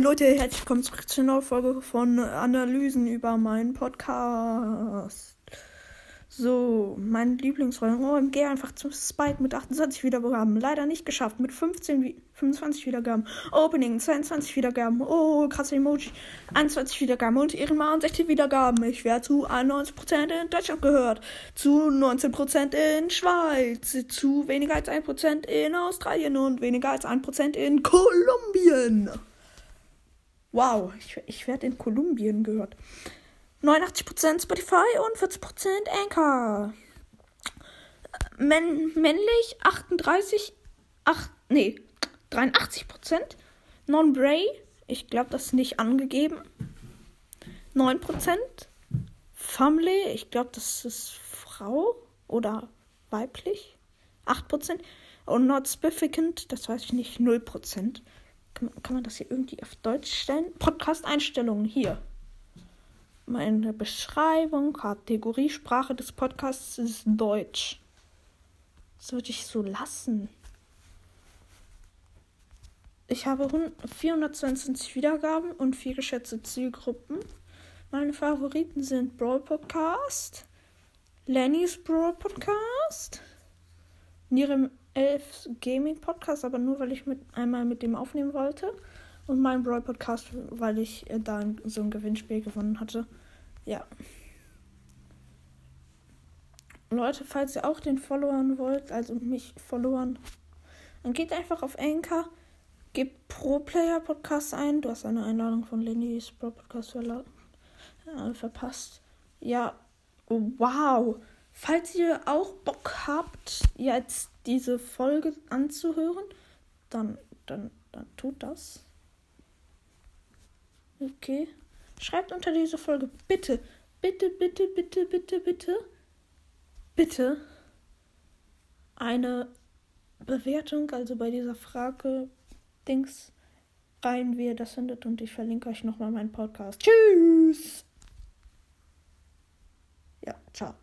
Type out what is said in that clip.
Leute, herzlich willkommen zurück zur neuen Folge von Analysen über meinen Podcast. So, mein Lieblingsrollen OMG einfach zum Spike mit 28 Wiedergaben. Leider nicht geschafft. Mit 15, 25 Wiedergaben. Opening 22 Wiedergaben. Oh, krasse Emoji. 21 Wiedergaben und Ehrenmann 16 Wiedergaben. Ich werde zu 91% in Deutschland gehört. Zu 19% in Schweiz. Zu weniger als 1% in Australien und weniger als 1% in Kolumbien. Wow, ich, ich werde in Kolumbien gehört. 89% Spotify und 40% Anchor. Männ männlich 38, 8, nee, 83%. Non-Bray, ich glaube, das ist nicht angegeben. 9%. Family, ich glaube, das ist Frau oder weiblich. 8%. Und Not Significant, das weiß ich nicht, 0%. Kann, kann man das hier irgendwie auf Deutsch stellen? Podcast-Einstellungen hier meine Beschreibung, Kategorie, Sprache des Podcasts ist Deutsch. Das würde ich so lassen. Ich habe 422 Wiedergaben und vier geschätzte Zielgruppen. Meine Favoriten sind Brawl Podcast, Lennys Brawl Podcast, Nirem 11 Gaming Podcast, aber nur weil ich mit, einmal mit dem aufnehmen wollte und meinen Brawl Podcast, weil ich äh, da so ein Gewinnspiel gewonnen hatte. Ja. Leute, falls ihr auch den followern wollt, also mich followern, dann geht einfach auf Anchor, gebt Pro Player Podcast ein. Du hast eine Einladung von Lennys Pro Podcast ja, verpasst. Ja, wow. Falls ihr auch Bock habt, jetzt diese Folge anzuhören, dann, dann, dann tut das. Okay. Schreibt unter diese Folge bitte, bitte, bitte, bitte, bitte, bitte, bitte eine Bewertung, also bei dieser Frage Dings rein, wie ihr das findet und ich verlinke euch nochmal meinen Podcast. Tschüss! Ja, ciao.